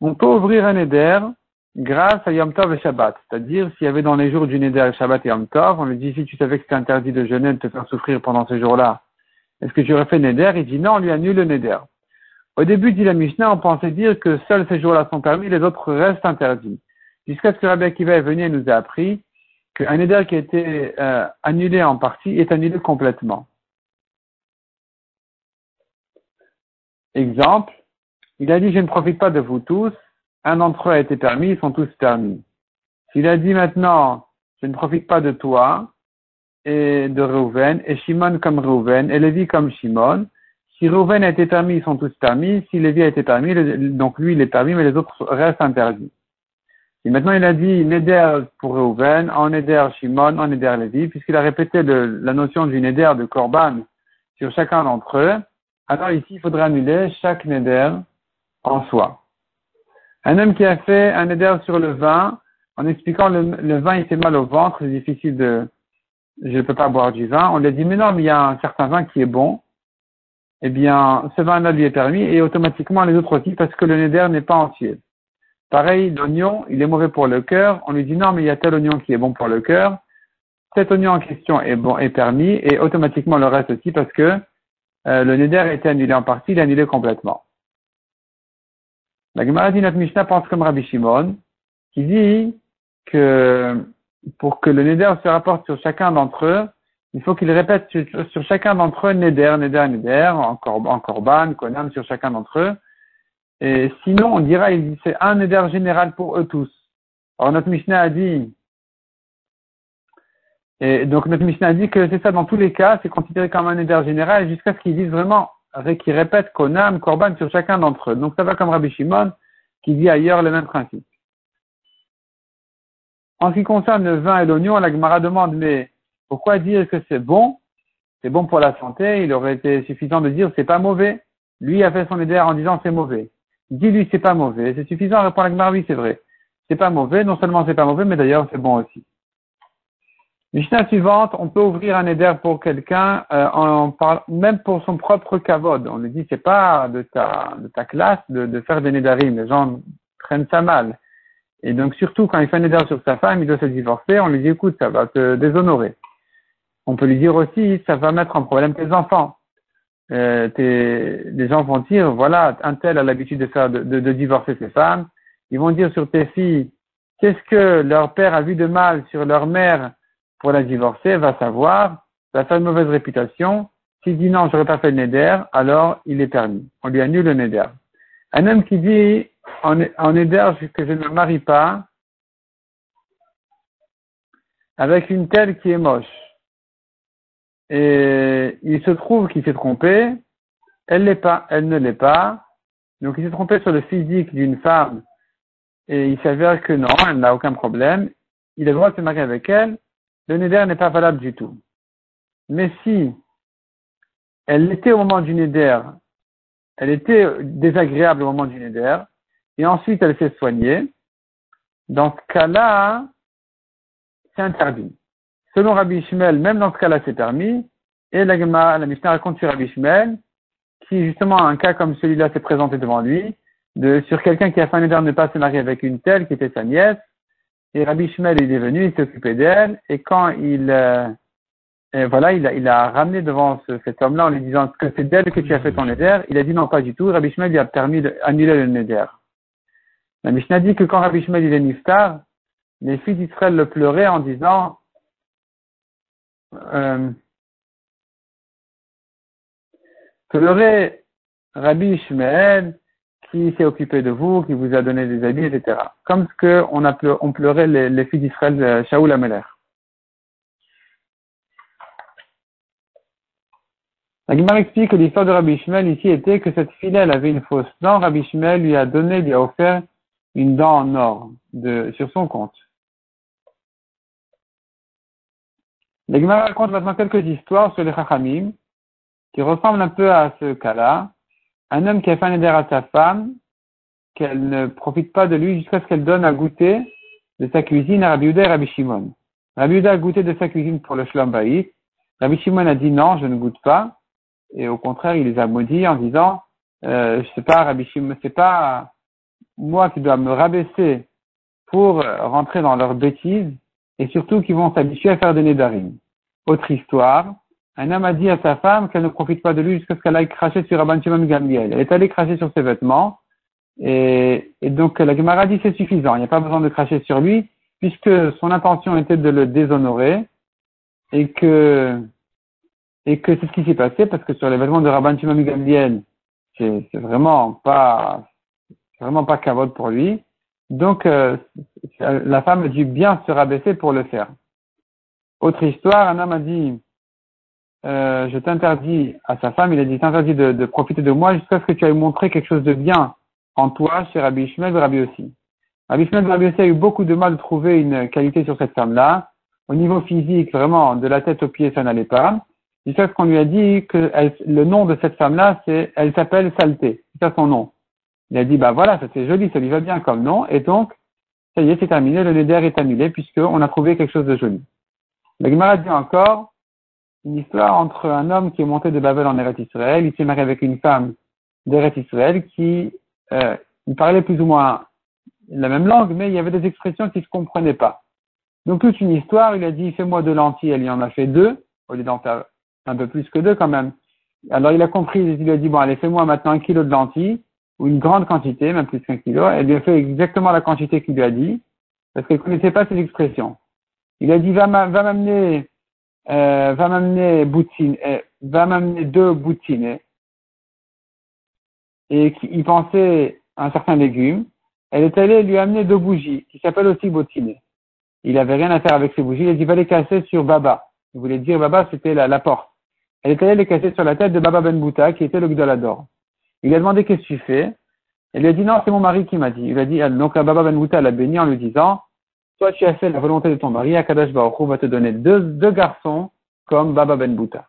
On peut ouvrir un Neder grâce à Yom Tov et Shabbat. C'est-à-dire, s'il y avait dans les jours du Neder Shabbat et Yom Tov, on lui dit, si tu savais que c'était interdit de jeûner, de te faire souffrir pendant ces jours-là, est-ce que tu aurais fait Neder? Il dit non, on lui annule le Neder. Au début, dit la Mishnah, on pensait dire que seuls ces jours-là sont permis, les autres restent interdits. Jusqu'à ce que Rabbi Akiva est venu et nous a appris qu'un Neder qui a été euh, annulé en partie est annulé complètement. Exemple, il a dit je ne profite pas de vous tous, un d'entre eux a été permis, ils sont tous permis. S'il a dit maintenant je ne profite pas de toi et de Reuven, et Shimon comme Reuven, et Lévi comme Shimon, si Reuven a été permis, ils sont tous permis, si Lévi a été permis, donc lui il est permis, mais les autres restent interdits. Et maintenant il a dit Neder pour Reuven, en Neder Shimon, en Neder Lévi, puisqu'il a répété la notion du Neder de Korban sur chacun d'entre eux, alors ici, il faudra annuler chaque neder en soi. Un homme qui a fait un neder sur le vin, en expliquant le, vin, il fait mal au ventre, c'est difficile de, je ne peux pas boire du vin. On lui a dit, mais non, mais il y a un certain vin qui est bon. Eh bien, ce vin-là lui est permis et automatiquement les autres aussi parce que le neder n'est pas entier. Pareil, l'oignon, il est mauvais pour le cœur. On lui dit, non, mais il y a tel oignon qui est bon pour le cœur. Cet oignon en question est bon, est permis et automatiquement le reste aussi parce que euh, le neder a annulé en partie, il est annulé complètement. La Gemara dit notre Mishnah pense comme Rabbi Shimon, qui dit que pour que le neder se rapporte sur chacun d'entre eux, il faut qu'il répète sur, chacun d'entre eux neder, neder, neder, en, en korban, konam, sur chacun d'entre eux. Et sinon, on dira, c'est un neder général pour eux tous. Alors notre Mishnah a dit et donc notre Mishnah dit que c'est ça dans tous les cas, c'est considéré comme un éder général jusqu'à ce qu'ils disent vraiment, qu'ils répètent Konam, Korban sur chacun d'entre eux. Donc ça va comme Rabbi Shimon qui dit ailleurs le même principe. En ce qui concerne le vin et l'oignon, la Gemara demande mais pourquoi dire que c'est bon? C'est bon pour la santé, il aurait été suffisant de dire c'est pas mauvais. Lui a fait son éder en disant c'est mauvais. Dis-lui c'est pas mauvais, c'est suffisant, répond la Gemara oui c'est vrai. C'est pas mauvais, non seulement c'est pas mauvais, mais d'ailleurs c'est bon aussi. Mishnah suivante, on peut ouvrir un éder pour quelqu'un, euh, en, même pour son propre kavod. On lui dit, c'est pas de ta, de ta classe de, de faire des nédarim. Les gens prennent ça mal. Et donc, surtout quand il fait un éder sur sa femme, il doit se divorcer, on lui dit, écoute, ça va te déshonorer. On peut lui dire aussi, ça va mettre en problème tes enfants. Euh, tes, les gens vont dire, voilà, un tel a l'habitude de faire, de, de divorcer ses femmes. Ils vont dire sur tes filles, qu'est-ce que leur père a vu de mal sur leur mère pour la divorcer, va savoir, va faire une mauvaise réputation. S'il dit non, j'aurais pas fait le neder, alors il est permis. On lui annule le neder. Un homme qui dit en, en neder que je ne me marie pas avec une telle qui est moche. Et il se trouve qu'il s'est trompé, elle l'est pas, elle ne l'est pas. Donc il s'est trompé sur le physique d'une femme et il s'avère que non, elle n'a aucun problème. Il a le droit de se marier avec elle, le neder n'est pas valable du tout. Mais si elle était au moment du neder, elle était désagréable au moment du neder, et ensuite elle s'est soignée, dans ce cas-là, c'est interdit. Selon Rabbi Ishmael, même dans ce cas-là, c'est permis, et la, Mishnah raconte sur Rabbi Ishmael, qui justement un cas comme celui-là s'est présenté devant lui, de, sur quelqu'un qui a fait un neder ne pas se marier avec une telle qui était sa nièce, et Rabbi Shmuel, il est venu, il s'est occupé d'elle, et quand il, euh, voilà, il a, il ramené devant cet homme-là en lui disant que c'est d'elle que tu as fait ton neder, il a dit non, pas du tout. Rabbi Shmuel lui a permis d'annuler le neder. La Mishnah dit que quand Rabbi Shmuel il est niftar, les filles d'Israël le pleuraient en disant, euh, Rabbi Shmuel, qui s'est occupé de vous, qui vous a donné des habits, etc. Comme ce que on, a on pleurait les, les filles d'Israël, euh, Shaoul Ameler. La Guimard explique que l'histoire de Rabbi Ishmael ici était que cette fille elle avait une fausse dent. Rabbi Ishmael lui a donné, lui a offert une dent en or sur son compte. La Guimard raconte maintenant quelques histoires sur les Chachamim qui ressemblent un peu à ce cas-là un homme qui a fait un éder à sa femme, qu'elle ne profite pas de lui jusqu'à ce qu'elle donne à goûter de sa cuisine à Rabbi Uda et Rabbi Shimon. Rabbi a goûté de sa cuisine pour le Shlom Rabbi Shimon a dit non, je ne goûte pas. Et au contraire, il les a maudits en disant, euh, je sais pas, Rabbi Shimon, c'est pas moi qui dois me rabaisser pour rentrer dans leurs bêtises et surtout qui vont s'habituer à faire des nédarim. Autre histoire, un homme a dit à sa femme qu'elle ne profite pas de lui jusqu'à ce qu'elle aille cracher sur Rabban Shimon Gamliel. Elle est allée cracher sur ses vêtements et, et donc la Gemara dit c'est suffisant, il n'y a pas besoin de cracher sur lui puisque son intention était de le déshonorer et que et que c'est ce qui s'est passé parce que sur les vêtements de Rabban Shimon Gamliel, c'est vraiment pas vraiment pas cavode pour lui. Donc euh, la femme a dû bien se rabaisser pour le faire. Autre histoire, un homme a dit euh, je t'interdis à sa femme, il a dit t'interdis de, de, profiter de moi jusqu'à ce que tu ailles montrer quelque chose de bien en toi chez Rabbi Ishmael et Rabbi aussi. Rabbi Ishmael et Rabbi aussi a eu beaucoup de mal de trouver une qualité sur cette femme-là. Au niveau physique, vraiment, de la tête aux pieds, ça n'allait pas. Jusqu'à ce qu'on lui a dit que le nom de cette femme-là, c'est, elle s'appelle Saleté. C'est ça son nom. Il a dit, bah voilà, ça c'est joli, ça lui va bien comme nom. Et donc, ça y est, c'est terminé, le neder est annulé puisqu'on a trouvé quelque chose de joli. La Gemara dit encore une histoire entre un homme qui est monté de Babel en Eretz Israël. Il s'est marié avec une femme d'Eretz Israël qui, euh, il parlait plus ou moins la même langue, mais il y avait des expressions qui ne se comprenaient pas. Donc toute une histoire, il a dit, fais-moi de lentilles, elle y en a fait deux, au lieu d'en faire un peu plus que deux quand même. Alors il a compris, il lui a dit, bon, allez, fais-moi maintenant un kilo de lentilles, ou une grande quantité, même plus qu'un kilo. Elle lui a fait exactement la quantité qu'il lui a dit, parce qu'elle ne connaissait pas ses expressions. Il a dit, va m'amener, euh, va m'amener boutine, euh, va m'amener deux boutines. Et il pensait à un certain légume. Elle est allée lui amener deux bougies, qui s'appellent aussi bottines. Il avait rien à faire avec ces bougies. Il a dit, va les casser sur Baba. Il voulait dire Baba, c'était la, porte. Elle est allée les casser sur la tête de Baba Ben Bouta, qui était le Gdolador. Il a demandé qu'est-ce que tu fais? Elle lui a dit non, c'est mon mari qui m'a dit. Il a dit, donc Baba Ben Bouta l'a béni en lui disant, toi tu as fait la volonté de ton mari, Akadash Baruch va te donner deux, deux garçons comme Baba Ben Bouta.